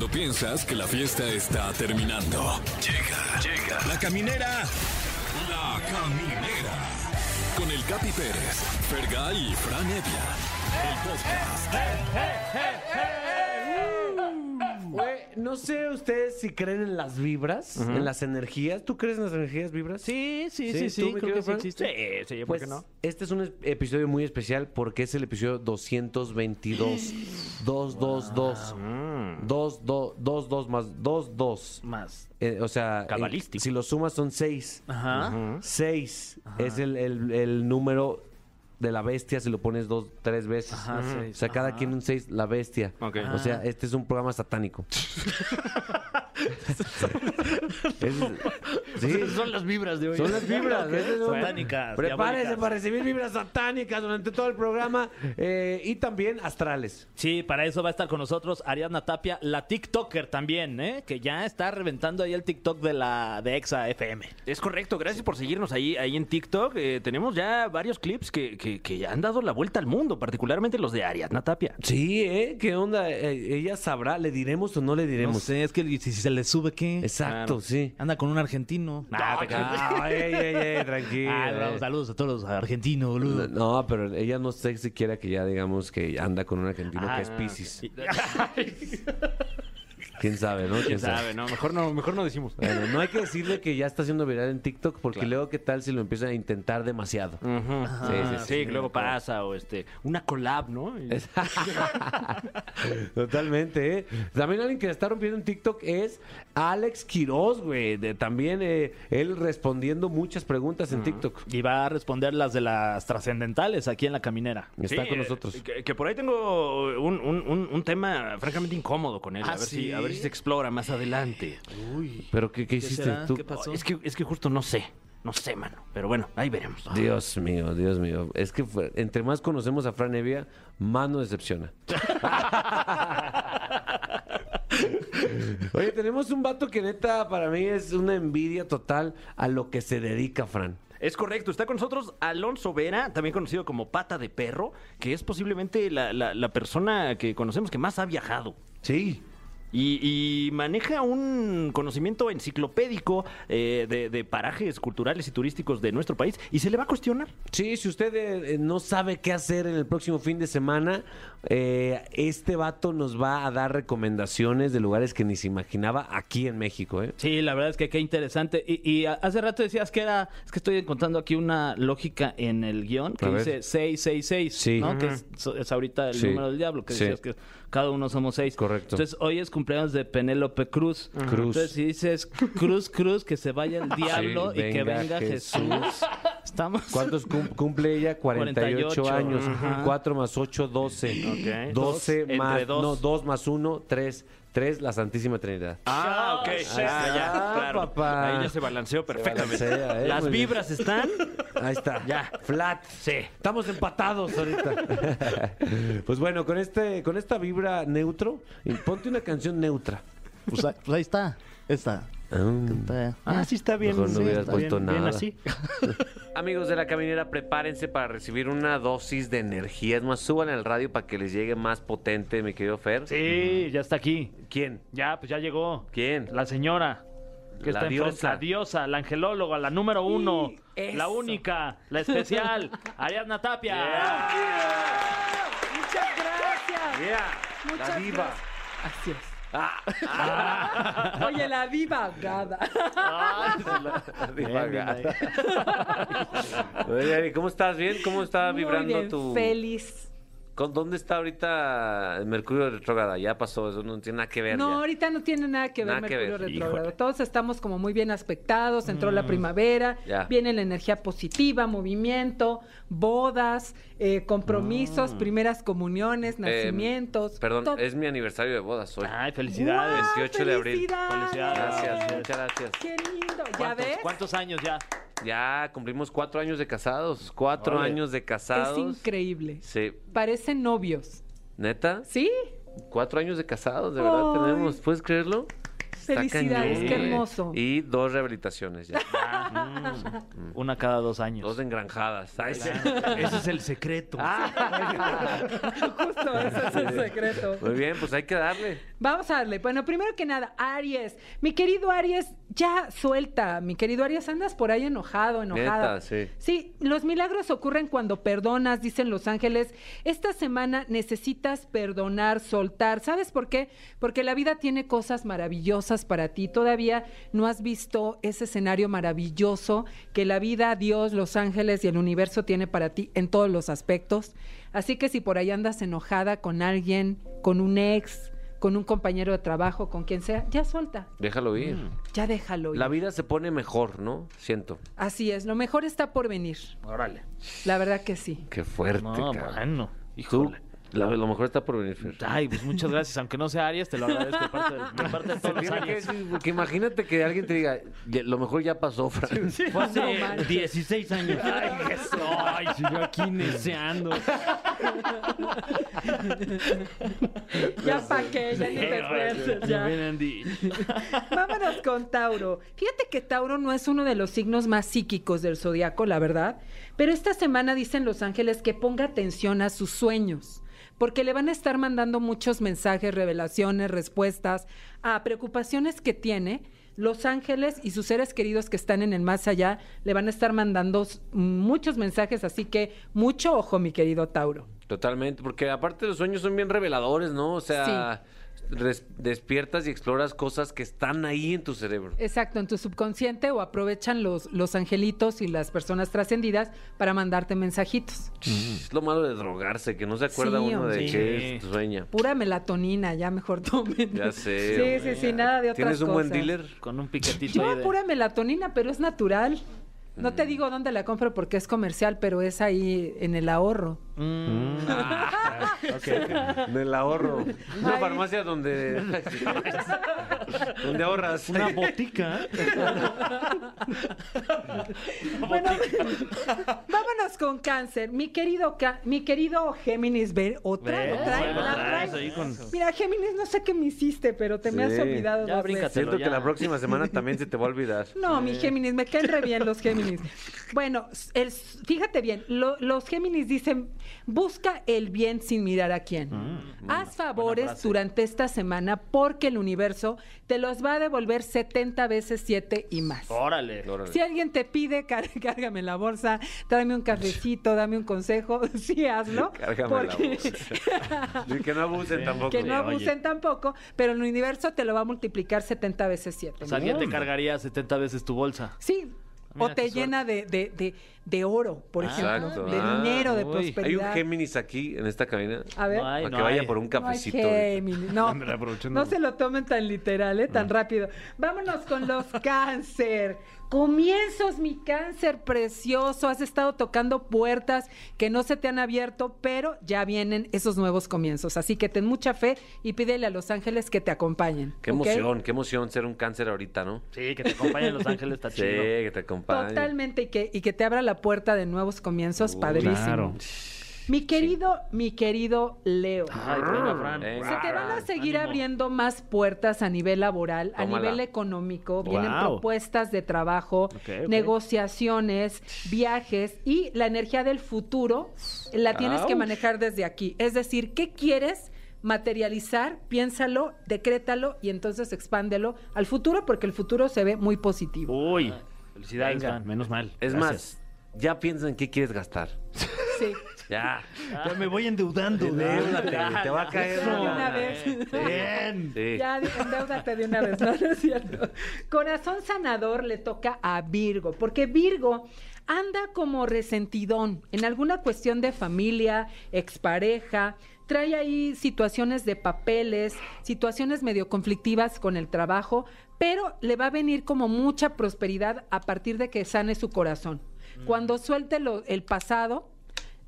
Cuando piensas que la fiesta está terminando. Llega, llega. La caminera. La caminera. Con el Capi Pérez, Fergay y Fran Evia. El podcast. No sé ustedes si creen en las vibras, en las energías. ¿Tú crees en las energías vibras? Sí, sí, Sí, sí, sí, ¿tú, mi creo que sí existe. Sí, sí, ¿por Pues qué no? este es un es- episodio muy especial porque es el episodio 222. 222. Mm. 2, 2, 2, 2 más 2, 2. Más. Eh, o sea, Cabalístico. eh, si lo sumas son 6. Ajá. 6 es el, el- el número de la bestia si lo pones dos, tres veces. Ajá, O seis. sea, cada Ajá. quien un 6, la bestia. Ok. O sea, este es un programa satánico. Es- sí, Son las vibras de hoy. son las vibras. Satánicas. Prepárese diabólicas. para recibir vibras satánicas durante todo el programa eh, y también astrales. Sí, para eso va a estar con nosotros Ariadna Tapia, la TikToker también, ¿eh? Que ya está reventando ahí el TikTok de la de Exa FM. Es correcto, gracias por seguirnos ahí, ahí en TikTok. Eh, tenemos ya varios clips que, que, que ya han dado la vuelta al mundo, particularmente los de Ariadna Tapia. Sí, ¿eh? ¿Qué onda? Eh, ella sabrá, ¿le diremos o no le No diremos? sé, es que si, si se le sube, ¿qué? Exacto, Claro. sí. Anda con un argentino. Nah, te creas. Ey, ey, ey, tranquilo. Ah, saludos a todos los argentinos, boludo. No, pero ella no sé si quiera que ya digamos que anda con un argentino Ah, que es Pisces. ¿Quién sabe, no? ¿Quién sabe? No, mejor no, mejor no decimos. Bueno, no hay que decirle que ya está haciendo viral en TikTok porque Claro. luego qué tal si lo empieza a intentar demasiado. Ujú. Sí, sí, sí. Sí, que luego pasa, o este, una collab, ¿no? Totalmente, ¿eh? También alguien que la está rompiendo en TikTok es Alex Quiroz, güey. De- También eh, él respondiendo muchas preguntas en TikTok. Y va a responder las de las trascendentales aquí en la caminera. Está con eh, nosotros. Que, que por ahí tengo un, un- un- un tema francamente incómodo con él. ¿Ah, a, ver sí? si, a ver si se explora más adelante. Uy. ¿Pero qué, qué hiciste será? tú? ¿Qué pasó? Es que, es que justo no sé. No sé, mano. Pero bueno, ahí veremos. Dios mío, Dios mío. Es que fue- entre más conocemos a Fran Evia, más nos decepciona. Oye, tenemos un vato que neta para mí es una envidia total a lo que se dedica Fran. Es correcto, está con nosotros Alonso Vera, también conocido como Pata de Perro, que es posiblemente la, la- la persona que conocemos que más ha viajado. Sí. Y, y maneja un conocimiento enciclopédico eh, de, de parajes culturales y turísticos de nuestro país y se le va a cuestionar. Sí, si usted eh, eh, no sabe qué hacer en el próximo fin de semana, eh, este vato nos va a dar recomendaciones de lugares que ni se imaginaba aquí en México, ¿eh? Sí, la verdad es que qué interesante. Y, y hace rato decías que era, es que estoy encontrando aquí una lógica en el guion que dice 666, Sí. ¿no? Que es, es ahorita el Sí. número del diablo, que Sí. decías que cada uno somos seis. Correcto. Entonces, hoy es cumpleaños de Penélope Cruz. Cruz. Entonces, si dices Cruz, Cruz, que se vaya el diablo Sí, y que venga venga Jesús. Jesús. Estamos... ¿Cuántos cum- cumple ella? 48, 48. años. Ajá. 4 más 8, 12. Ok. 12 Dos, más. entre dos. No, 2 más 1, 3. 3, la Santísima Trinidad. Ah, ok. Ahí está, papá. Ahí ya se balanceó perfectamente. balancea, eh, Las muy bien. vibras están. Ahí está. Ya. Flat. Sí. Estamos empatados ahorita. pues bueno, con este, con esta vibra neutro, ponte una canción neutra. Pues, ahí- pues ahí está. Esta. Ah. Ah, sí está bien. Mejor no sí, hubieras está puesto bien, bien nada. así. Amigos de la caminera, prepárense para recibir una dosis de energía. Es más, suban el radio para que les llegue más potente, mi querido Fer. Sí, ya está aquí. ¿Quién? Ya, pues ya llegó. ¿Quién? La señora. Que La está enfrente. diosa. La diosa, la angelóloga, la número uno. La única, la especial. Ariadna Tapia. Muchas gracias. Yeah, Muchas la diva. gracias. Así es. Oye, la divagada. La diva Bien, bien gata. Oye, Ari, ¿cómo estás? ¿Bien? ¿Cómo está Muy vibrando bien, tu... feliz. ¿Con- ¿Dónde está ahorita el Mercurio retrógrada? Ya pasó, eso no tiene nada que ver No, ya. ahorita no tiene nada que ver Nada Mercurio retrógrado. Todos estamos como muy bien aspectados, entró la primavera, Ya. viene la energía positiva, movimiento, bodas, eh, compromisos, primeras comuniones, nacimientos. Perdón, todo. es mi aniversario de bodas hoy. Ay, felicidades. ¡Guau! 28 de abril. ¡Felicidades! Gracias, muchas gracias. ¡Qué lindo! ¿Ya ¿Cuántos, ves? cuántos años ya? Ya cumplimos cuatro años de casados. Cuatro años de Es casados. increíble. Sí. Parecen novios. ¿Neta? ¿Sí? Cuatro años de casados, de verdad Ay. tenemos. ¿Puedes creerlo? Felicidades, qué hermoso. Y dos rehabilitaciones ya. Una cada dos años. dos engranjadas. Ay. Ese es el secreto. Justo, ese es el secreto. Muy bien, pues hay que darle. Vamos a darle. Bueno, primero que nada, Aries. Mi querido Aries, ya suelta. Mi querido Aries, andas por ahí enojado, enojada. Neta, sí. Sí, los milagros ocurren cuando perdonas, dicen los ángeles. Esta semana necesitas perdonar, soltar. ¿Sabes por qué? Porque la vida tiene cosas maravillosas para ti. Todavía no has visto ese escenario maravilloso que la vida, Dios, los ángeles y el universo tiene para ti en todos los aspectos. Así que si por ahí andas enojada con alguien, con un ex, con un compañero de trabajo, con quien sea, ya suelta, Déjalo ir. ya déjalo ir. La vida se pone mejor, ¿no? Siento. Así es, lo mejor está por venir. Órale. La verdad que sí. Qué fuerte, No, cabrón. bueno. Tú, Híjole. La- lo mejor está por venir, Fer. Ay, pues muchas gracias. Aunque no sea Aries, te lo agradezco de parte de, de parte de todos los que porque imagínate que alguien te diga, "Ya- lo mejor ya pasó, Fran. Fue hace No manches. 16 años. Ay, Jesús. Ay, si yo aquí neceando. Ya pa' qué, ya ni te esfuerces, ya. Vámonos con Tauro. Fíjate que Tauro no es uno de los signos más psíquicos del zodiaco, la verdad. Pero esta semana dicen los ángeles que ponga atención a sus sueños. Porque le van a estar mandando muchos mensajes, revelaciones, respuestas a preocupaciones que tiene. Los ángeles y sus seres queridos que están en el más allá le van a estar mandando muchos mensajes. Así que mucho ojo, mi querido Tauro. Totalmente, porque aparte los sueños son bien reveladores, ¿no? O sea, res- despiertas y exploras cosas que están ahí en tu cerebro. Exacto, en tu subconsciente o aprovechan los, los angelitos y las personas trascendidas para mandarte mensajitos. Es lo malo de drogarse, que no se acuerda Sí, uno de es, sueña. Pura melatonina, ya mejor tomen. Ya sé. Sí, hombre, sí, sí, nada de otras ¿Tienes un buen dealer? Con un piquetito ahí de... pura melatonina, pero es natural. No Mm. te digo dónde la compro porque es comercial, pero es ahí en el ahorro. Mm, ah, ok. Del ahorro. Una farmacia donde. donde ahorras. Una botica. Bueno, vámonos con cáncer. Mi querido, ca- mi querido Géminis, ve otra, trae, Bueno, la traes trae. ahí con- Mira, Géminis, no sé qué me hiciste, pero te me has Sí. olvidado Ya, dos veces. Siento que la próxima semana también se te va a olvidar. No, mi Géminis, me caen re bien los Géminis. Bueno, el- fíjate bien, lo- los Géminis dicen, busca el bien sin mirar a quién. Haz favores durante esta semana porque el universo te los va a devolver 70 veces 7 y más. Órale. Órale. Si alguien te pide, car- cárgame la bolsa, tráeme un cafecito, dame un consejo, sí hazlo. Cárgame la bolsa. Y que no abusen tampoco. que no oye. abusen tampoco, pero el universo te lo va a multiplicar 70 veces 7. O sea, alguien te cargaría 70 veces tu bolsa. Sí. Mira, o te llena de, de, de, de oro, por Ah, ejemplo. exacto. De Ah, dinero, de uy. Hay un prosperidad. Géminis aquí en esta cabina. A ver. No hay, para no que vaya hay. por un No hay cafecito. Géminis, No, aprovechando. no se lo tomen tan literal, ¿eh? tan rápido. Vámonos con los cáncer. Comienzos, mi cáncer precioso. Has estado tocando puertas que no se te han abierto, pero ya vienen esos nuevos comienzos. Así que ten mucha fe y pídele a los ángeles que te acompañen. Qué emoción, qué emoción ser un cáncer ahorita, ¿no? Sí, que te acompañen los ángeles está Sí, chido. que te acompañe. Totalmente, y que, y que te abra la puerta de nuevos comienzos, padrísimo. claro. Mi querido, mi querido Leo. Ay, venga, Fran. Venga. Se te van a seguir Ánimo. abriendo más puertas a nivel laboral, a nivel económico. Vienen Wow. propuestas de trabajo, negociaciones, viajes y la energía del futuro la tienes que manejar desde aquí. Es decir, ¿qué quieres? materializar, piénsalo, decrétalo y entonces expándelo al futuro porque el futuro se ve muy positivo. Uy, felicidades, Venga, Fran. menos mal. Es Gracias. más, ya piensa en qué quieres gastar. Sí. Ya. Ya me voy endeudando. Endeúdate, ya, te va a caer. Ya de una vez. Bien. Sí. Ya, endeúdate de una vez, no, no es cierto. Corazón sanador le toca a Virgo, porque Virgo anda como resentidón en alguna cuestión de familia, expareja, trae ahí situaciones de papeles, situaciones medio conflictivas con el trabajo, pero le va a venir como mucha prosperidad a partir de que sane su corazón. Cuando suelte lo- el pasado,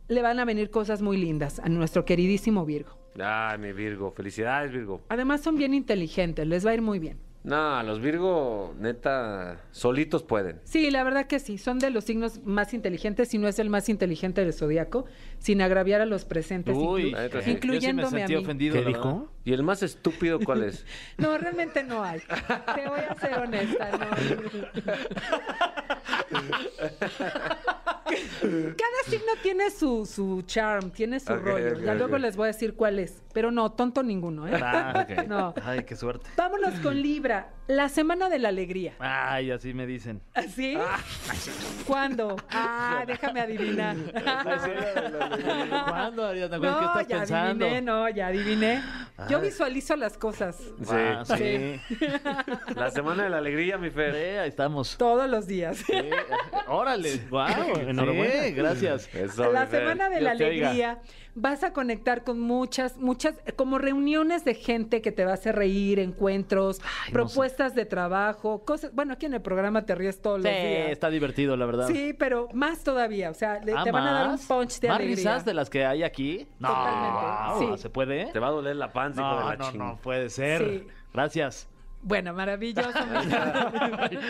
le van a venir cosas muy lindas a nuestro queridísimo Virgo. Ay, mi Virgo. Felicidades, Virgo. Además son bien inteligentes, les va a ir muy bien. No, los Virgo, neta, solitos pueden. Sí, la verdad que sí, son de los signos más inteligentes, si no es el más inteligente del zodiaco, sin agraviar a los presentes, Uy, inclu- la neta sí. yo sí me incluyéndome sentí a mí. ofendido. ¿Qué dijo? ¿Y el más estúpido cuál es? No, realmente no hay. Te voy a ser honesta, no. Cada signo tiene su, su charm, tiene su rollo. ya luego les voy a decir cuál es. Pero no, tonto ninguno, ¿eh? Ah. No. Ay, qué suerte. Vámonos con Libra, la semana de la alegría. Ay, así me dicen. ¿Así? ¿Cuándo? Ah, déjame adivinar. ¿Cuándo, Ariadna? ¿Qué No, estás ya pensando? adiviné, no, ya adiviné. Yo visualizo las cosas Sí. Ah, sí. La semana de la alegría, mi Sí, Fer. ahí estamos. todos los días. Sí. Órale. Wow, enhorabuena. Sí, gracias. Eso, la semana de la oiga. Vas a conectar con muchas, muchas, como reuniones de gente que te va a hacer reír, encuentros, no propuestas de trabajo, cosas. Bueno, aquí en el programa te ríes todos Sí, los días. está divertido, la verdad. Sí, pero más todavía. O sea, le- Ah, te van a dar un punch de ¿Más alegría. risas de las que hay aquí? No, Totalmente, wow, sí. ¿se puede? Te va a doler la panza, hijo de No, la no, no puede ser. Sí. Gracias. Bueno, maravilloso.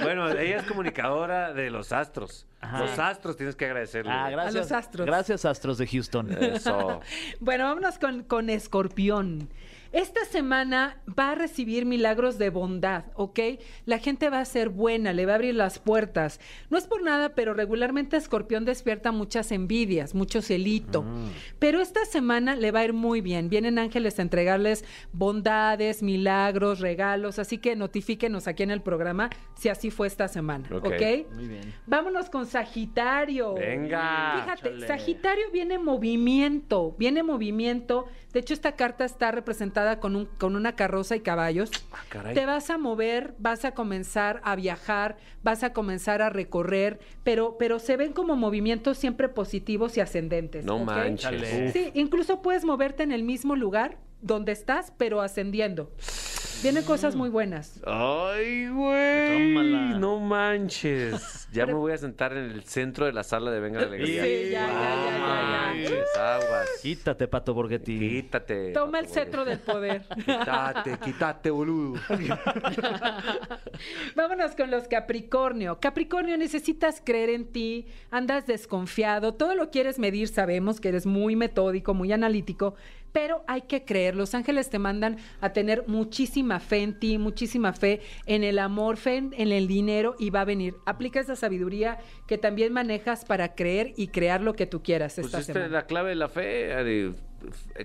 Bueno, ella es comunicadora de los astros. Ajá. Los astros tienes que agradecerle. Ah, gracias. los astros. Gracias, Astros de Houston. Eso. Bueno, vámonos con, con Escorpión. Esta semana va a recibir milagros de bondad, ¿ok? La gente va a ser buena, le va a abrir las puertas. No es por nada, pero regularmente Escorpión despierta muchas envidias, mucho celito. Pero esta semana le va a ir muy bien. Vienen ángeles a entregarles bondades, milagros, regalos. Así que notifíquenos aquí en el programa si así fue esta semana, Ok. Muy bien. Vámonos con Sagitario. Venga. Fíjate, Chale. Sagitario viene movimiento, viene movimiento. De hecho, esta carta está representada con, un, con una carroza y caballos. Ah, caray. Te vas a mover, vas a comenzar a viajar, vas a comenzar a recorrer, pero, pero se ven como movimientos siempre positivos y ascendentes. No manches. Sí, incluso puedes moverte en el mismo lugar donde estás, pero ascendiendo. Vienen cosas muy buenas. Ay, güey. Tómala. No manches. Ya me voy a sentar en el centro de la sala de Venga la Alegría. Sí, ya, ya, ya, ya, aguas. Quítate, Pato Borghetti. Quítate. Toma el cetro del poder. Quítate, quítate, boludo. Vámonos con los Capricornio. Capricornio, necesitas creer en ti, andas desconfiado, todo lo quieres medir, sabemos que eres muy metódico, muy analítico, pero hay que creer. Los ángeles te mandan a tener muchísima fe en ti, muchísima fe en el amor, fe en, en el dinero y va a venir. Aplica esa sabiduría que también manejas para creer y crear lo que tú quieras Pues esta esta es la clave de la fe, Ari.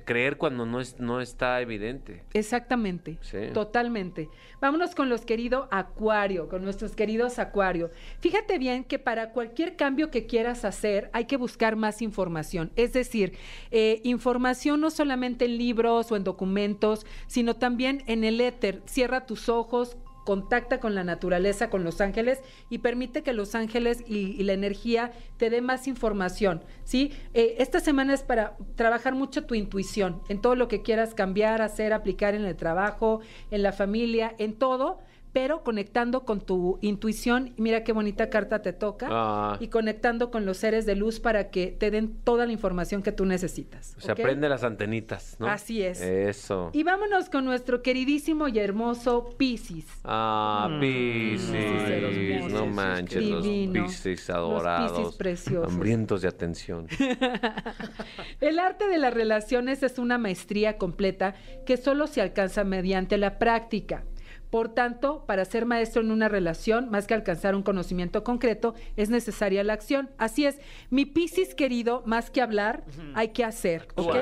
Creer cuando no, es, no está evidente. Exactamente, Sí. totalmente. Vámonos con los queridos Acuario, con nuestros queridos Acuario. Fíjate bien que para cualquier cambio que quieras hacer hay que buscar más información. Es decir, eh, información no solamente en libros o en documentos, sino también en el éter. Cierra tus ojos. Contacta con la naturaleza, con los ángeles y permite que los ángeles y, la energía te dé más información, ¿sí? Eh, esta semana es para trabajar mucho tu intuición en todo lo que quieras cambiar, hacer, aplicar en el trabajo, en la familia, en todo, pero conectando con tu intuición. Mira qué bonita carta te toca. Ah. Y conectando con los seres de luz para que te den toda la información que tú necesitas. Se ¿ok? aprende las antenitas, ¿no? Así es. Eso. Y vámonos con nuestro queridísimo y hermoso Piscis. Ah, Mm. Piscis. no manches, Divino. los Piscis adorados. Piscis preciosos. Hambrientos de atención. El arte de las relaciones es una maestría completa que solo se alcanza mediante la práctica. Por tanto, para ser maestro en una relación, más que alcanzar un conocimiento concreto, es necesaria la acción. Así es, mi Piscis querido, más que hablar, hay que hacer, ¿ok?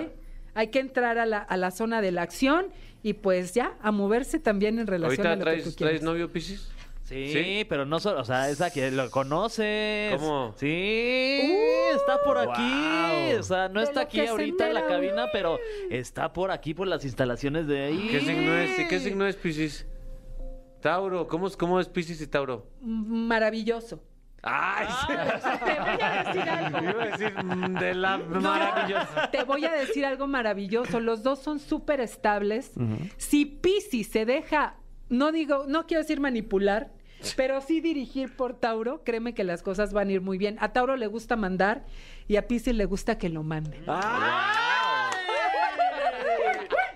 Hay que entrar a la, a la zona de la acción y pues ya, a moverse también en relación a ¿Ahorita lo que tú traes, quieres. traes novio, Piscis? Sí, ¿Sí? pero no solo, o sea, esa que lo conoces. ¿Cómo? Sí, está por aquí. Wow. O sea, no De está aquí ahorita en la cabina, pero está por aquí, por las instalaciones de ahí. ¿Qué signo es? ¿Y qué signo es Piscis? Tauro. ¿Cómo es, cómo es Piscis y Tauro? Maravilloso. ¡Ay! Te voy a decir algo. Iba a decir mm, de la maravillosa. Te voy a decir algo maravilloso. Los dos son súper estables. Si Piscis se deja, no digo, no quiero decir manipular, pero sí dirigir por Tauro, créeme que las cosas van a ir muy bien. A Tauro le gusta mandar y a Piscis le gusta que lo manden.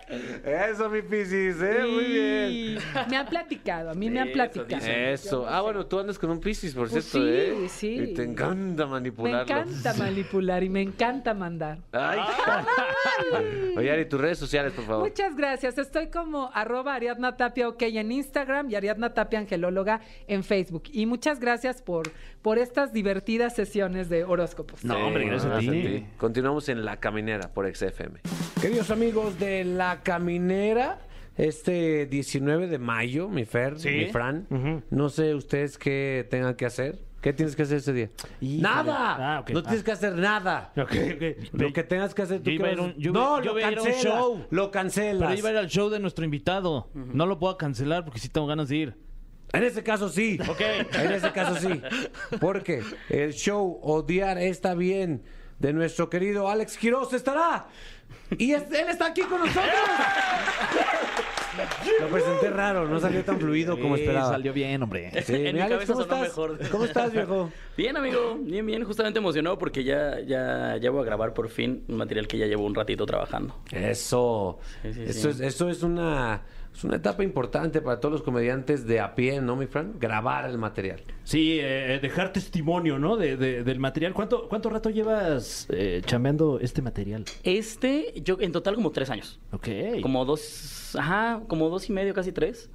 Eso, mi Piscis, ¿eh? Muy bien. Me han platicado, a mí me han platicado. Eso. Ah, bueno, tú andas con un Piscis, por Pues cierto, sí, ¿eh? sí. Y te encanta Me manipularlo. encanta manipular y me encanta mandar. Ay. Oye, Ari, tus redes sociales, por favor. Muchas gracias. Estoy como arroba Ariadna Tapia OK en Instagram y Ariadna Tapia Angelóloga en Facebook. Y muchas gracias por, por estas divertidas sesiones de horóscopos. No, hombre, gracias a ti. Continuamos en La Caminera por XFM. Queridos amigos de La Caminera, este 19 de mayo, mi Fer, Sí. mi Fran, no sé ustedes qué tengan que hacer. ¿Qué tienes que hacer ese día? Híjole. ¡Nada! Ah, ok. No tienes que hacer nada. Ok, ok. Lo que tengas que hacer tú Yo iba a qué ir a vas- un- yo No, yo lo iba a ir a un cancelas. show. Lo cancelas. Pero iba a ir al show de nuestro invitado. No lo puedo cancelar porque sí tengo ganas de ir. En ese caso sí. Ok. En ese caso sí. Porque el show Odiar está bien de nuestro querido Alex Quiroz estará. Y es- él está aquí con nosotros. Lo presenté raro, no salió tan fluido como esperaba. Salió bien, hombre. Sí, En mi mi Alex, cabeza ¿cómo estás? mejor. ¿Cómo estás, viejo? Bien, amigo, bien, bien, justamente emocionado porque ya, ya, ya voy a grabar por fin un material que ya llevo un ratito trabajando. Eso. Sí, sí, eso, sí. Es, eso es una es una etapa importante para todos los comediantes de a pie, ¿no, mi Fran? Grabar el material. Sí, eh, dejar testimonio, ¿no? De, de- del material. ¿Cuánto, ¿Cuánto rato llevas eh, chambeando este material? Este, yo en total como tres años. Ok. Como dos, ajá, como dos y medio, casi tres.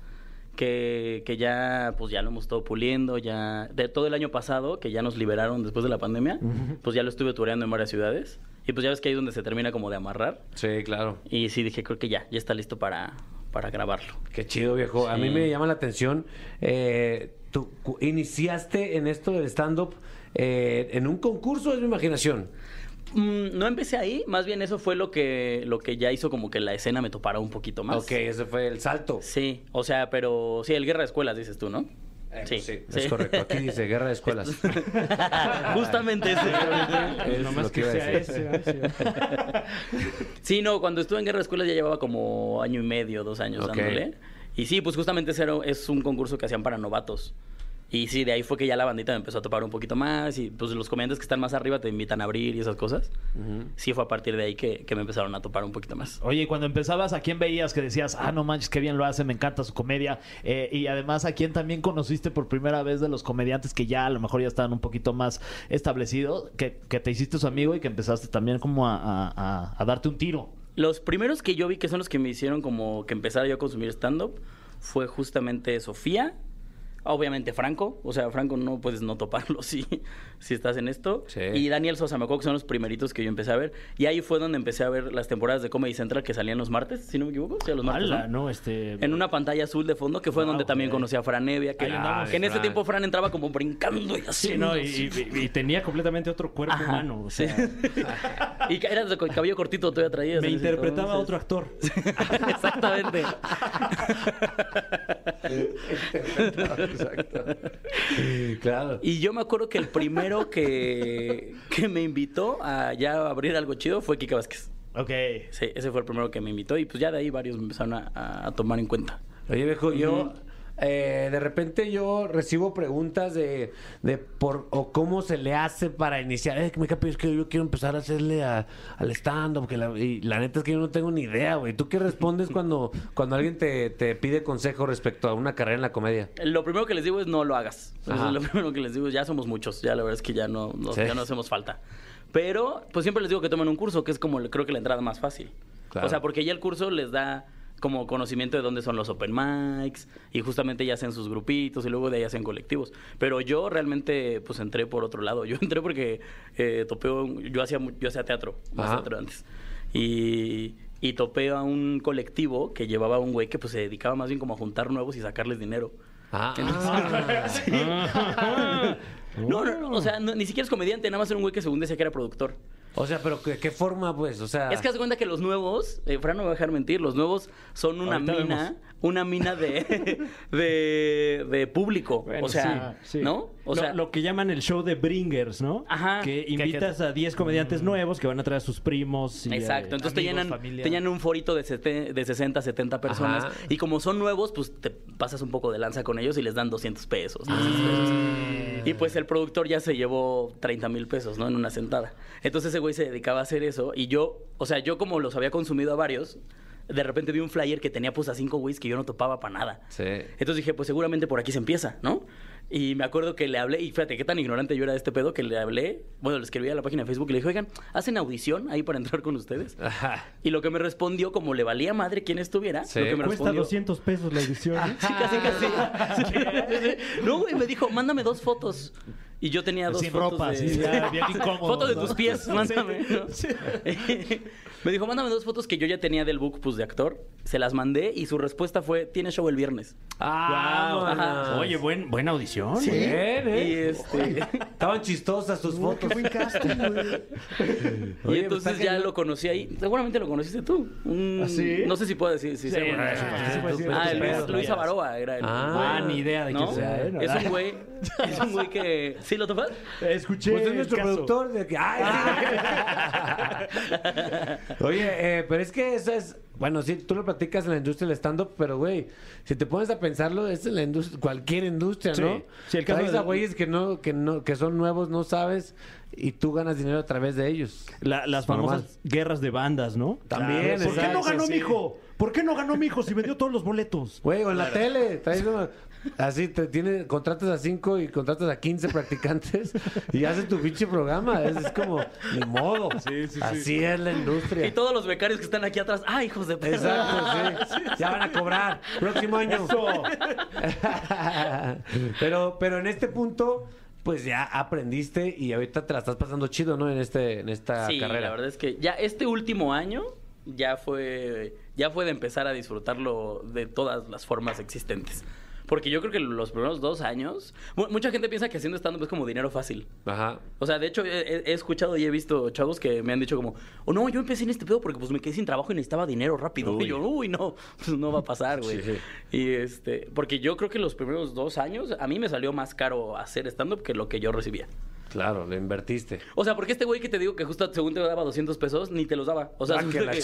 Que, que ya, pues ya lo hemos estado puliendo, ya, de todo el año pasado, que ya nos liberaron después de la pandemia, pues ya lo estuve tureando en varias ciudades. Y pues ya ves que ahí es donde se termina como de amarrar. Sí, claro. Y sí, dije, creo que ya, ya está listo para, para grabarlo. Qué chido, viejo. A mí me llama la atención. eh, tú iniciaste en esto del stand-up eh, en un concurso, es mi imaginación. Mm, no empecé ahí, más bien eso fue lo que, lo que ya hizo como que la escena me topara un poquito más. Ok, ese fue el salto. Sí, o sea, pero sí, el Guerra de Escuelas dices tú, ¿no? Eh, sí, sí, es correcto. Aquí dice Guerra de Escuelas. Justamente ese. Es Nomás lo que iba a sea decir. ese. ¿no? Sí. No, cuando estuve en Guerra de Escuelas ya llevaba como año y medio, dos años dándole. Y sí, pues justamente ese era- es un concurso que hacían para novatos. Y sí, de ahí fue que ya la bandita me empezó a topar un poquito más. Y pues los comediantes que están más arriba te invitan a abrir y esas cosas. Sí, fue a partir de ahí que, que me empezaron a topar un poquito más. Oye, y cuando empezabas, ¿a quién veías que decías, ah, no manches, qué bien lo hace, me encanta su comedia? Eh, y además, ¿a quién también conociste por primera vez de los comediantes que ya a lo mejor ya estaban un poquito más establecidos, que, que te hiciste su amigo y que empezaste también como a, a- a- a darte un tiro? Los primeros que yo vi que son los que me hicieron como que empezara yo a consumir stand-up fue justamente Sofía, obviamente Franco, o sea, Franco no puedes no toparlo si, si estás en esto, Sí. y Daniel Sosa, me acuerdo que son los primeritos que yo empecé a ver, y ahí fue donde empecé a ver las temporadas de Comedy Central que salían los martes, si no me equivoco, sí, los martes. Ala, ¿no? no, este... En una pantalla azul de fondo, que fue Wow, donde también conocí a Fran Evia, que, en ese tiempo Fran entraba como brincando y así. Sí, no, y, y- y tenía completamente otro cuerpo Ajá, humano. O sí. y que era de cabello cortito todavía traías. me interpretaba entonces. otro actor. Exactamente. Exacto. claro. Y yo me acuerdo que el primero que, que me invitó a ya abrir algo chido fue Kika Vázquez. Ok. Sí, ese fue el primero que me invitó y pues ya de ahí varios me empezaron a, a tomar en cuenta. Oye, viejo, yo eh, de repente yo recibo preguntas de, de por o cómo se le hace para iniciar. Es que me capi, es que yo quiero empezar a hacerle a- al stand-up. la- Y la neta es que yo no tengo ni idea, güey. ¿Tú qué respondes cuando, cuando alguien te, te pide consejo respecto a una carrera en la comedia? Lo primero que les digo es no lo hagas. Eso es lo primero que les digo. Ya somos muchos. Ya la verdad es que ya no, no- Sí. ya no hacemos falta. Pero pues siempre les digo que tomen un curso, que es como creo que la entrada más fácil. Claro. O sea, porque ya el curso les da como conocimiento de dónde son los open mics y justamente ya hacen sus grupitos y luego de ahí hacen colectivos. Pero yo realmente pues entré por otro lado. Yo entré porque eh, topé, yo hacía yo hacía teatro, más teatro antes. Y, y topé a un colectivo que llevaba a un güey que pues se dedicaba más bien como a juntar nuevos y sacarles dinero. Ah, Sí. No, no, no, o sea, no- ni siquiera es comediante, nada más era un güey que según decía que era productor. O sea, pero ¿qué, qué forma, pues? O sea, Es que haz cuenta que los nuevos, eh, Fran no me va a dejar mentir, los nuevos son una Ahorita mina, vemos. Una mina de, de, de público. Bueno, o sea, sí, sí. ¿no? O lo, sea, lo que llaman el show de bringers, ¿no? Ajá. Que Que- invitas a 10 comediantes nuevos que van a traer a sus primos. Y, Exacto, eh, entonces te amigos, llenan, familia. te llenan un forito de, sete- de 60, 70 personas. Ajá. Y como son nuevos, pues te pasas un poco de lanza con ellos y les dan 200 pesos. 300 pesos. Y pues el productor ya se llevó 30 mil pesos, ¿no? En una sentada. Entonces ese güey se dedicaba a hacer eso. Y yo, o sea, yo como los había consumido a varios, de repente vi un flyer que tenía pues a cinco güeyes que yo no topaba para nada. Sí. Entonces dije, pues seguramente por aquí se empieza, ¿no? Y me acuerdo que le hablé, y fíjate qué tan ignorante yo era de este pedo, que le hablé, bueno, le escribí a la página de Facebook y le dije, oigan, ¿hacen audición ahí para entrar con ustedes? Ajá. Y lo que me respondió, como le valía madre quién estuviera, Sí. lo que me Cuesta respondió... 200 pesos la edición. ¿eh? Sí, casi, casi. No, güey, me dijo, mándame dos fotos. Y yo tenía dos Sin fotos ropa, de... ya, bien incómodo. Fotos de ¿no? tus pies, mándame. ¿no? me dijo, mándame dos fotos que yo ya tenía del book pues, de actor. Se las mandé y su respuesta fue, ¿tienes show el viernes? Ah, Ajá. Oye, buen, buena audición. Bien, ¿eh? Y este... Estaban chistosas tus fotos. Qué buen casting. Y Oye, entonces pues, ya lo conocí ahí. Seguramente lo conociste tú. ¿Ah, sí? No sé si puedo decir. Si Sí, sea- no, ah, sí, sí, ah, Luis, Luis. Avaroa era el. Ah, ni idea de quién sea, ¿eh? Es un güey. Es un güey que. ¿Sí lo topas? Escuché. Pues es nuestro caso. productor. De que, ¡Ay! Oye, eh, pero es que eso es. Bueno, sí, tú lo platicas en la industria del stand-up, pero güey, si te pones a pensarlo, es en la industria, cualquier industria, Sí. ¿no? Sí, el caso Traes de- a güeyes que no, que no, que son nuevos, no sabes, y tú ganas dinero a través de ellos. La- las Normal. famosas guerras de bandas, ¿no? También, ¿Por qué no ganó sí. mi hijo? ¿Por qué no ganó mi hijo si vendió todos los boletos? Güey, o en la tele, traes así, te tiene, contratas a 5 y contratas a 15 practicantes y haces tu pinche programa. Es, es como, ni modo. así es la industria. Y todos los becarios que están aquí atrás. ¡Ah, hijos de perra! Exacto, sí. Ya van a cobrar. Próximo año. pero, pero en este punto, pues ya aprendiste y ahorita te la estás pasando chido, ¿no? En este, en esta Sí, carrera. la verdad es que ya este último año ya fue ya fue de empezar a disfrutarlo de todas las formas existentes. Porque yo creo que los primeros dos años, mu- mucha gente piensa que haciendo stand-up es como dinero fácil. Ajá. O sea, de hecho, he, he- he escuchado y he visto chavos que me han dicho como, oh, no, yo empecé en este pedo porque pues me quedé sin trabajo y necesitaba dinero rápido. Y yo, uy, no, pues no va a pasar, güey. Sí. Y este, porque yo creo que los primeros dos años a mí me salió más caro hacer stand-up que lo que yo recibía. Claro, lo invertiste. O sea, porque este güey que te digo que justo según te daba 200 pesos, ni te los daba. O sea, Ah, su, que la que-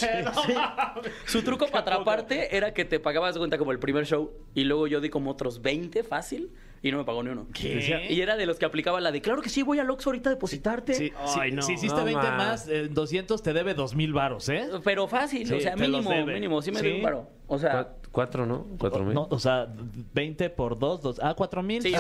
su truco para atraparte era que te pagabas de cuenta como el primer show y luego yo di como otros 20 fácil y no me pagó ni uno. ¿Qué? Y era de los que aplicaba la de, claro que sí, voy al Oxxo ahorita a depositarte. Sí, Ay, sí, no. Si hiciste No 20 más. más, eh, 200 te debe 2 varos, ¿eh? Pero fácil, Sí, o sea, te los mínimo, debe. mínimo, sí me Sí. dio un paro. O sea, Cuat- Cuatro, ¿no? Cuatro mil. No, o sea, 20 por 2, dos, ah, 4 mil. Sí.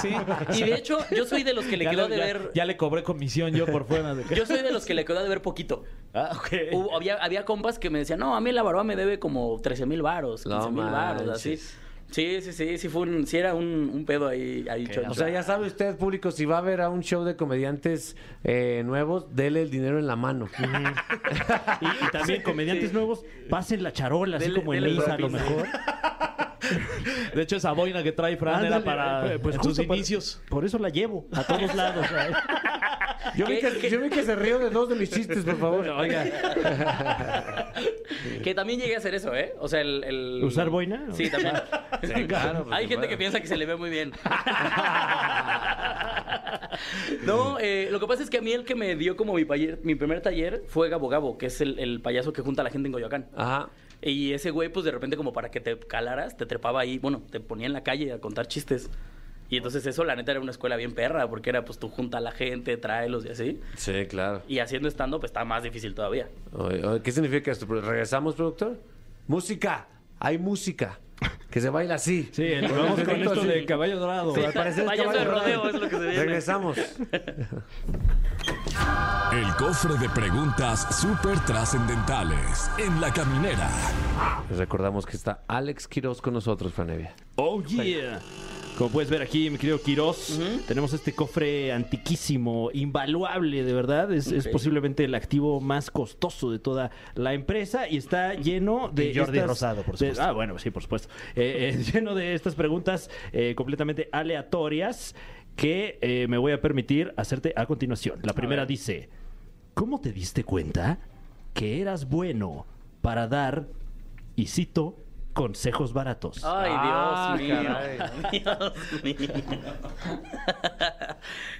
sí. y de hecho, yo soy de los que le quedó de ya- ver. Ya le cobré comisión yo por fuera. De que- Yo soy de los que le quedó de ver poquito. Ah, ok. Hubo- había, había compas que me decían, no, a mí la barba me debe como 13 mil varos, No 15 mil varos, así. manches. Sí, sí, sí, sí, fue un, sí era un, un pedo ahí, ahí choncho. O sea, ya sabe usted, público, si va a ver a un show de comediantes eh, nuevos, dele el dinero en la mano. Y, y también comediantes sí. nuevos, pasen la charola, así como en dele Misa a lo mejor. De hecho, esa boina que trae Fran era para eh, pues en sus justo por- inicios. Por, eso la llevo a todos lados. Yo vi, ¿Qué- que, qué? yo vi que se rió de dos de mis chistes, por favor. Oiga. Que también llegué a hacer eso, ¿eh? O sea, el... el- ¿Usar boina? Sí, también. claro, Hay gente que piensa que se le ve muy bien. no, eh, lo que pasa es que a mí el que me dio como mi, payer- mi primer taller fue Gabo Gabo, que es el, el payaso que junta a la gente en Coyoacán. Ajá. Y ese güey, pues de repente, como para que te calaras, te trepaba ahí, bueno, te ponía en la calle a contar chistes. Y entonces eso, la neta, era una escuela bien perra, porque era pues tú junta a la gente, tráelos y así. Sí, claro. Y haciendo stand-up está más difícil todavía. Oye, oye, ¿Qué significa esto? ¿Regresamos, productor? Música. Hay música. Que se baila así. Sí, el- vamos con esto así. de caballo dorado. Sí, al parecer es Payaso de caballo rodeo dorado. es lo que se viene. Regresamos. El cofre de preguntas súper trascendentales en la caminera. Les recordamos que está Alex Quiroz con nosotros, Franevia. Oh, yeah. Como puedes ver aquí, mi querido Quirós, tenemos este cofre antiquísimo, invaluable, de verdad. Es, posiblemente el activo más costoso de toda la empresa y está lleno de. Y Jordi estas- Rosado, por de- supuesto. ah, bueno, sí, por supuesto. Eh, eh, lleno de estas preguntas eh, completamente aleatorias que me voy a permitir hacerte a continuación. La primera dice: ¿Cómo te diste cuenta que eras bueno para dar, y cito, consejos baratos? Ay, Ah, Dios mío. caray. Dios mío.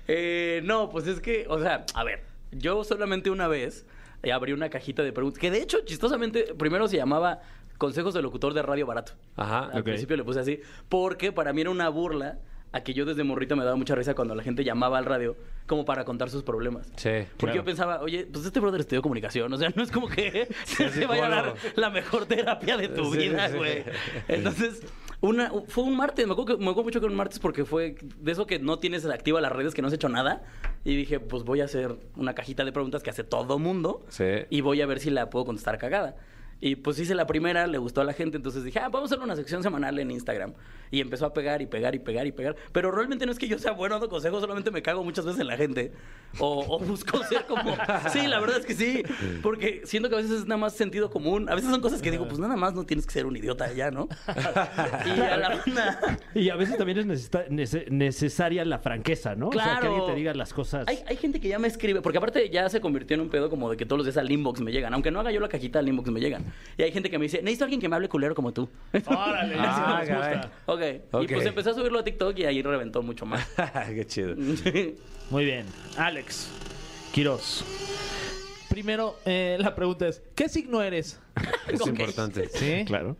Eh, no, pues es que, o sea, a ver, yo solamente una vez eh, abrí una cajita de preguntas, que de hecho, chistosamente, primero se llamaba Consejos de Locutor de Radio Barato. Ajá. Al principio le puse así, porque para mí era una burla a que yo desde morrito me daba mucha risa cuando la gente llamaba al radio como para contar sus problemas. Sí, Porque yo pensaba, oye, pues este brother estudió comunicación, o sea, no es como que se vaya a dar la mejor terapia de tu Sí, vida, sí. güey. Entonces, una, fue un martes, me acuerdo, que, me acuerdo mucho que era un martes porque fue de eso que no tienes activa las redes, que no has hecho nada. Y dije, pues voy a hacer una cajita de preguntas que hace todo mundo Sí. y voy a ver si la puedo contestar cagada. Y pues hice la primera, le gustó a la gente, entonces dije, ah, vamos a hacer una sección semanal en Instagram. Y empezó a pegar y pegar y pegar y pegar. Pero realmente no es que yo sea bueno dando consejos, solamente me cago muchas veces en la gente. O, o busco ser como... Sí, la verdad es que sí. Porque siento que a veces es nada más sentido común. A veces son cosas que digo, pues nada más no tienes que ser un idiota ya, ¿no? y a la banda... Y a veces también es necesita- nece- necesaria la franqueza, ¿no? O sea, que Claro. alguien te diga las cosas. Hay, hay gente que ya me escribe, porque aparte ya se convirtió en un pedo como de que todos los días al inbox me llegan. Aunque no haga yo la cajita al inbox me llegan. Y hay gente que me dice, necesito a alguien que me hable culero como tú. Órale, Ah, nos caray. gusta. ok. Ok. Y pues empecé a subirlo a TikTok y ahí reventó mucho más. Qué chido. Muy bien. Alex Quiroz. Primero, eh, la pregunta es, ¿qué signo eres? Es importante. ¿Sí? Claro.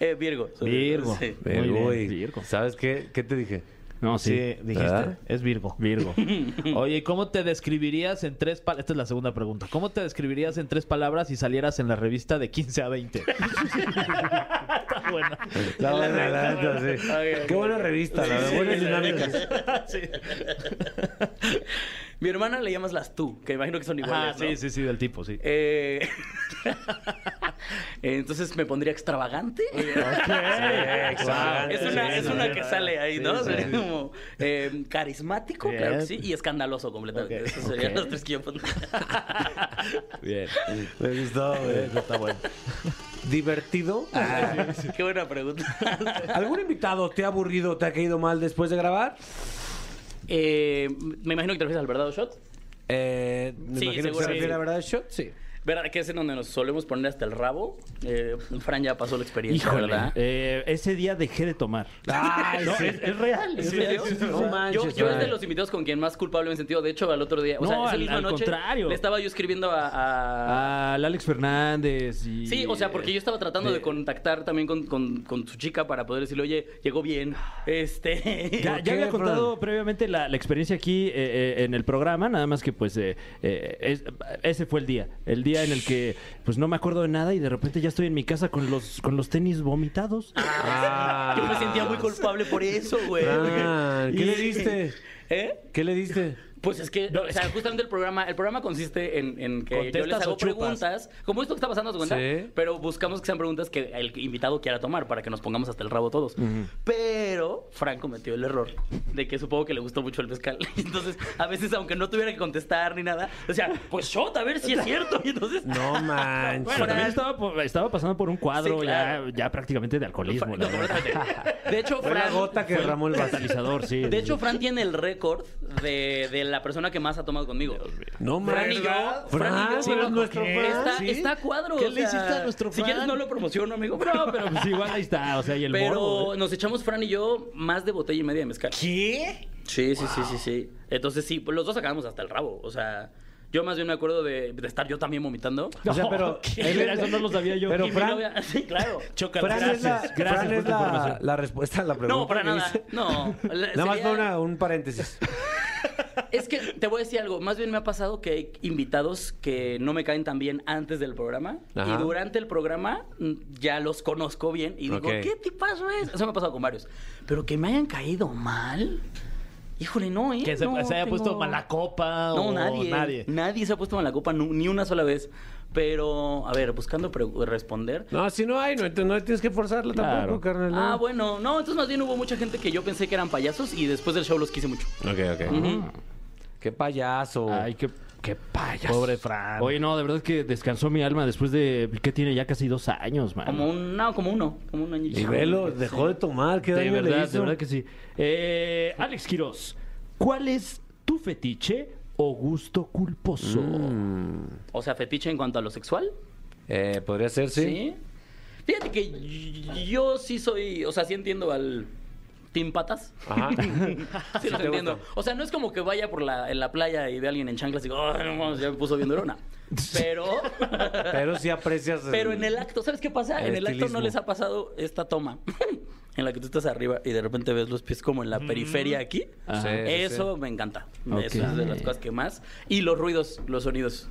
Eh, Virgo. Virgo. Sí. Virgo, bien. Virgo. ¿Sabes qué? ¿Qué te dije? No, Sí, sí. dijiste. ¿Verdad? Es Virgo. Virgo. Oye, ¿y ¿cómo te describirías en tres palabras? Esta es la segunda pregunta. ¿Cómo te describirías en tres palabras si salieras en la revista de 15 a 20? Está buena. La buena, la neta, sí. Ok, Qué buena revista, la verdad. Buenas dinámicas. Sí. Mi hermana le llamas las tú, que imagino que son Ah, iguales. ¿no? sí, sí, sí, del tipo, sí. Eh, Entonces me pondría extravagante. exacto. Es una, es Sí, una sí, que sí. sale ahí, ¿no? Sí, Sería sí. como eh, carismático, Bien. claro que sí, y escandaloso completamente. Ok. Esos serían Ok. los tres que yo pondría. Bien. Me gustó. Está bueno. ¿Divertido? Ah. Qué buena pregunta. ¿Algún invitado te ha aburrido, te ha caído mal después de grabar? Eh, me imagino que te refieres al verdadero shot. Eh, me Sí, imagino que seguro se sí. refiere a verdad shot, sí. ¿Verdad que es en donde nos solemos poner hasta el rabo? Eh, Fran ya pasó la experiencia, Híjole. ¿verdad? eh, ese día dejé de tomar. Ay, No, sí. es, es real. No manches, yo, yo es de los invitados con quien más culpable me he sentido. De hecho, al otro día, o sea, esa al- misma al noche, contrario. le estaba yo escribiendo a... a- Al Alex Fernández y... Sí, o sea, porque yo estaba tratando de, de- contactar también con, con- con su chica para poder decirle, oye, llegó bien. Este. Ya, ¿Por ya qué, había contado Fran? previamente la, la experiencia aquí eh, eh, en el programa, nada más que pues eh, eh, es- ese fue el día, el día en el que pues no me acuerdo de nada y de repente ya estoy en mi casa con los con los tenis vomitados. Ah. Yo me sentía muy culpable por eso, güey. Fran, ¿Qué Y- le diste? ¿Eh? ¿Qué le diste? Pues es que, o sea, justamente el programa, el programa consiste en, en que yo les ¿Contestas hago o preguntas, como esto que está pasando, ¿te cuenta? Sí. Pero buscamos que sean preguntas que el invitado quiera tomar para que nos pongamos hasta el rabo todos. Pero Frank cometió el error de que supongo que le gustó mucho el mezcal. Entonces, a veces, aunque no tuviera que contestar ni nada, decía, pues shot, a ver si es cierto. Y entonces, No manches. Bueno, también estaba, por- estaba pasando por un cuadro Sí, claro. ya, ya prácticamente de alcoholismo. No. De hecho, Fue la Fran. gota que derramó el. Catalizador, sí. De hecho, Fran tiene el récord de, de la persona que más ha tomado conmigo. No Fran y yo, Fran, Fran y yo, sí, eres nuestro ¿qué? Fran. Está, ¿Sí? está a cuadro. ¿Qué o le sea, hiciste a nuestro Si Fran? quieres, no lo promociono, amigo. No, pero pues igual ahí está, o sea, y el Pero morbo, ¿eh? nos echamos Fran y yo más de botella y media de mezcal. ¿Qué? Sí, sí, sí, sí, sí. Entonces sí, pues los dos acabamos hasta el rabo. O sea, yo más bien me acuerdo de, de estar yo también vomitando. O sea, pero... Eso no lo sabía yo. Pero Fran- novia- sí, claro. Fran es la, Gracias, gracias Fran por es la, información. la respuesta a la pregunta. No, para nada. No. Nada más fue una- un paréntesis. Es que te voy a decir algo. Más bien me ha pasado que hay invitados que no me caen tan bien antes del programa. Ajá. Y durante el programa mm, ya los conozco bien. Y digo. ¿qué tipazo es? Eso me ha pasado con varios. Pero que me hayan caído mal. Híjole, no, ¿eh? Que se, No, se haya tengo- puesto mala copa No, o nadie, nadie. nadie. se ha puesto en la copa ni una sola vez. Pero, a ver, buscando pre- responder. No, si no hay, no, entonces no tienes que forzarla Claro. tampoco, carnal. Ah, bueno, no, entonces más bien hubo mucha gente que yo pensé que eran payasos y después del show los quise mucho. Ok, ok. Ujú. Qué payaso. Ay, qué, qué payaso. Pobre Fran. Oye, no, de verdad que descansó mi alma después de que tiene ya casi dos años, man. Como un, no, como uno, como un añito. y velo, dejó de tomar. ¿Qué de le verdad, hizo? de verdad que sí. Eh, Alex Quiroz, ¿cuál es tu fetiche o gusto culposo? Mm. O sea, fetiche en cuanto a lo sexual. Eh, Podría ser, sí. Fíjate que yo sí soy, o sea, sí entiendo al Team Patas. Ajá. sí los entiendo. gusta. O sea, no es como que vaya por la, en la playa y ve a alguien en chanclas y digo, "Ay, no ya me puso bien durona. Pero, Pero sí aprecias. pero en el acto, ¿sabes qué pasa? el en el acto no les ha pasado esta toma. En la que tú estás arriba y de repente ves los pies como en la periferia aquí. Sí, sí, Eso sí. me encanta. Eso es de las cosas que más. Y los ruidos, los sonidos.